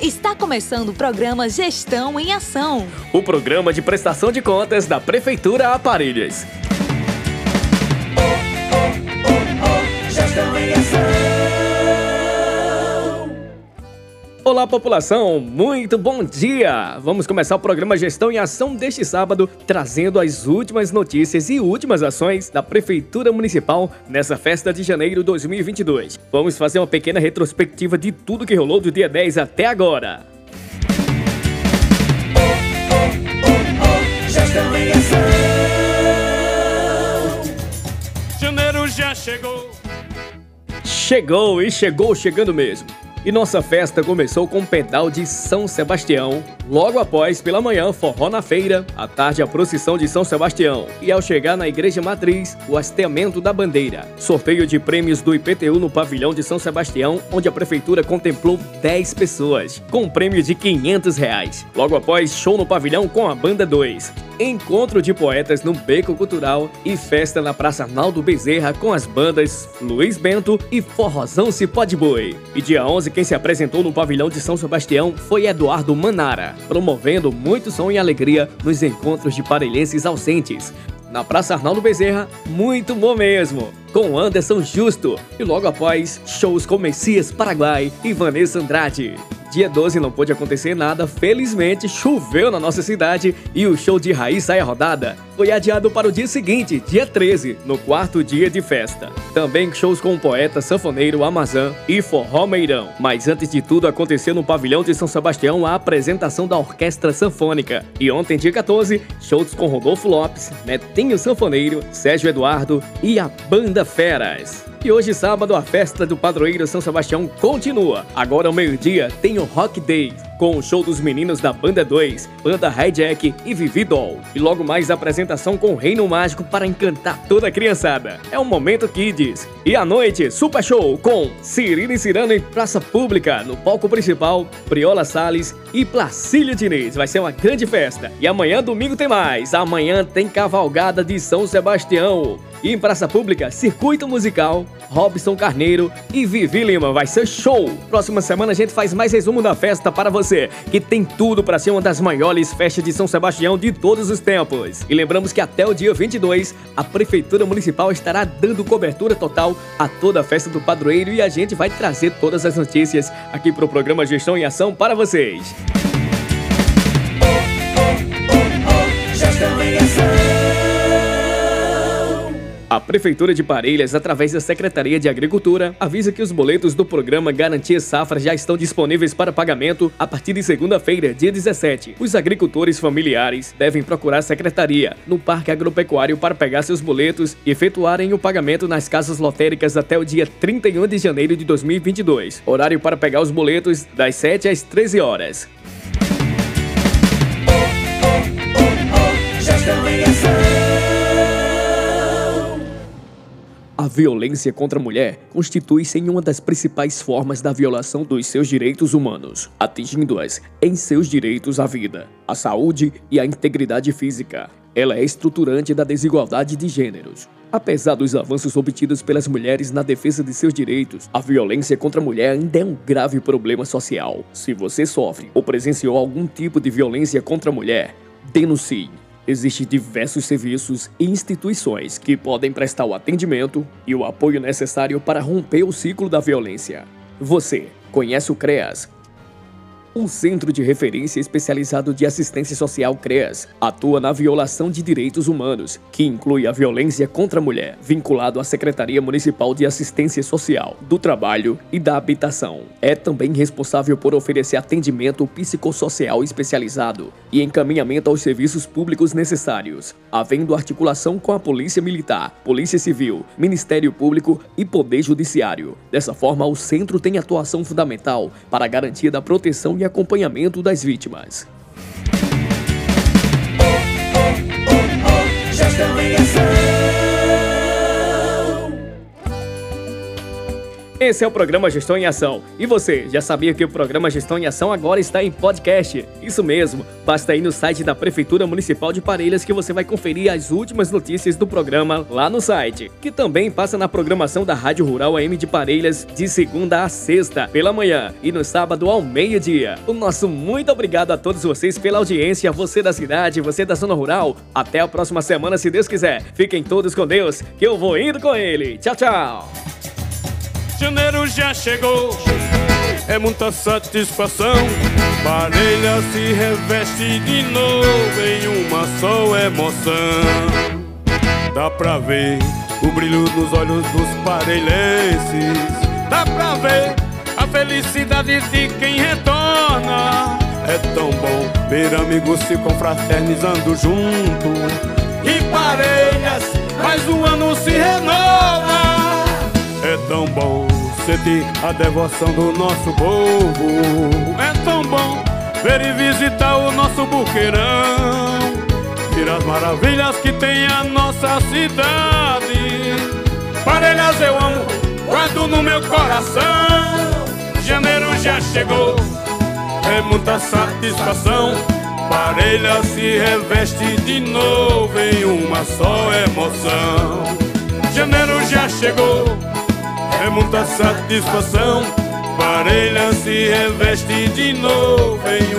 Está começando o programa Gestão em Ação. O programa de prestação de contas da Prefeitura Aparelhas. Olá, população! Muito bom dia! Vamos começar o programa Gestão em Ação deste sábado, trazendo as últimas notícias e últimas ações da Prefeitura Municipal nessa festa de janeiro 2022. Vamos fazer uma pequena retrospectiva de tudo que rolou do dia 10 até agora. Gestão em Ação! Janeiro já chegou! Chegou e chegou chegando mesmo. E nossa festa começou com o pedal de São Sebastião. Logo após, pela manhã, forró na feira, à tarde a procissão de São Sebastião. E ao chegar na igreja matriz, o hasteamento da bandeira. Sorteio de prêmios do IPTU no pavilhão de São Sebastião, onde a prefeitura contemplou 10 pessoas, com um prêmio de 500 reais. Logo após, show no pavilhão com a banda 2 encontro de poetas no Beco Cultural e festa na Praça Arnaldo Bezerra com as bandas Luiz Bento e Forrozão Cipó de Boi. E dia 11, quem se apresentou no pavilhão de São Sebastião foi Eduardo Manara, promovendo muito som e alegria nos encontros de parelhenses ausentes. Na Praça Arnaldo Bezerra, muito bom mesmo! Com Anderson Justo e logo após, shows com Messias Paraguai e Vanessa Andrade. Dia 12 não pôde acontecer nada, felizmente choveu na nossa cidade e o show de Raiz Sai Rodada foi adiado para o dia seguinte, dia 13, no quarto dia de festa. Também shows com o poeta sanfoneiro Amazã e Forró Meirão. Mas antes de tudo, aconteceu no pavilhão de São Sebastião a apresentação da Orquestra Sanfônica. E ontem, dia 14, shows com Rodolfo Lopes, Netinho Sanfoneiro, Sérgio Eduardo e a Banda Feras. E hoje, sábado, a festa do padroeiro São Sebastião continua. Agora, ao meio-dia, tem o Rock Day, com o show dos meninos da Banda 2, Banda Hijack e Vivi Doll. E logo mais a apresentação com o Reino Mágico para encantar toda a criançada. É o Momento Kids. E à noite, Super Show com Cirine Cirano em Praça Pública, no palco principal, Priola Salles e Placílio Diniz. Vai ser uma grande festa. E amanhã, domingo, tem mais. Amanhã tem Cavalgada de São Sebastião. E em praça pública, circuito musical, Robson Carneiro e Vivi Lima. Vai ser show! Próxima semana a gente faz mais resumo da festa para você, que tem tudo para ser uma das maiores festas de São Sebastião de todos os tempos. E lembramos que até o dia 22, a Prefeitura Municipal estará dando cobertura total a toda a festa do padroeiro e a gente vai trazer todas as notícias aqui para o programa Gestão em Ação para vocês. Gestão em Ação. A Prefeitura de Parelhas, através da Secretaria de Agricultura, avisa que os boletos do programa Garantia Safra já estão disponíveis para pagamento a partir de segunda-feira, dia 17. Os agricultores familiares devem procurar a Secretaria no Parque Agropecuário para pegar seus boletos e efetuarem o pagamento nas casas lotéricas até o dia 31 de janeiro de 2022. Horário para pegar os boletos das 7 às 13 horas. A violência contra a mulher constitui-se em uma das principais formas da violação dos seus direitos humanos, atingindo-as em seus direitos à vida, à saúde e à integridade física. Ela é estruturante da desigualdade de gêneros. Apesar dos avanços obtidos pelas mulheres na defesa de seus direitos, a violência contra a mulher ainda é um grave problema social. Se você sofre ou presenciou algum tipo de violência contra a mulher, denuncie. Existem diversos serviços e instituições que podem prestar o atendimento e o apoio necessário para romper o ciclo da violência. Você conhece o CREAS, um centro de referência especializado de assistência social CREAS atua na violação de direitos humanos, que inclui a violência contra a mulher, vinculado à Secretaria Municipal de Assistência Social, do Trabalho e da Habitação. É também responsável por oferecer atendimento psicossocial especializado e encaminhamento aos serviços públicos necessários, havendo articulação com a Polícia Militar, Polícia Civil, Ministério Público e Poder Judiciário. Dessa forma, o centro tem atuação fundamental para a garantia da proteção e acompanhamento das vítimas. Oh, oh, oh, Esse é o programa Gestão em Ação. E você, já sabia que o programa Gestão em Ação agora está em podcast? Isso mesmo, basta ir no site da Prefeitura Municipal de Parelhas que você vai conferir as últimas notícias do programa lá no site, que também passa na programação da Rádio Rural AM de Parelhas de segunda a sexta, pela manhã e no sábado ao meio-dia. O nosso muito obrigado a todos vocês pela audiência, você da cidade, você da zona rural. Até a próxima semana, se Deus quiser. Fiquem todos com Deus, que eu vou indo com ele. Tchau, tchau. Janeiro já chegou, é muita satisfação. Parelha se reveste de novo em uma só emoção. Dá pra ver o brilho nos olhos dos parelhenses. Dá pra ver a felicidade de quem retorna. É tão bom ver amigos se confraternizando junto. E parelhas, mais um ano se renova. É tão bom a devoção do nosso povo. É tão bom ver e visitar o nosso buqueirão. Ver as maravilhas que tem a nossa cidade. Parelhas eu amo, guardo no meu coração. Janeiro já chegou, é muita satisfação. Parelha se reveste de novo em uma só emoção. Janeiro já chegou é muita satisfação. Parelha se reveste de novo em.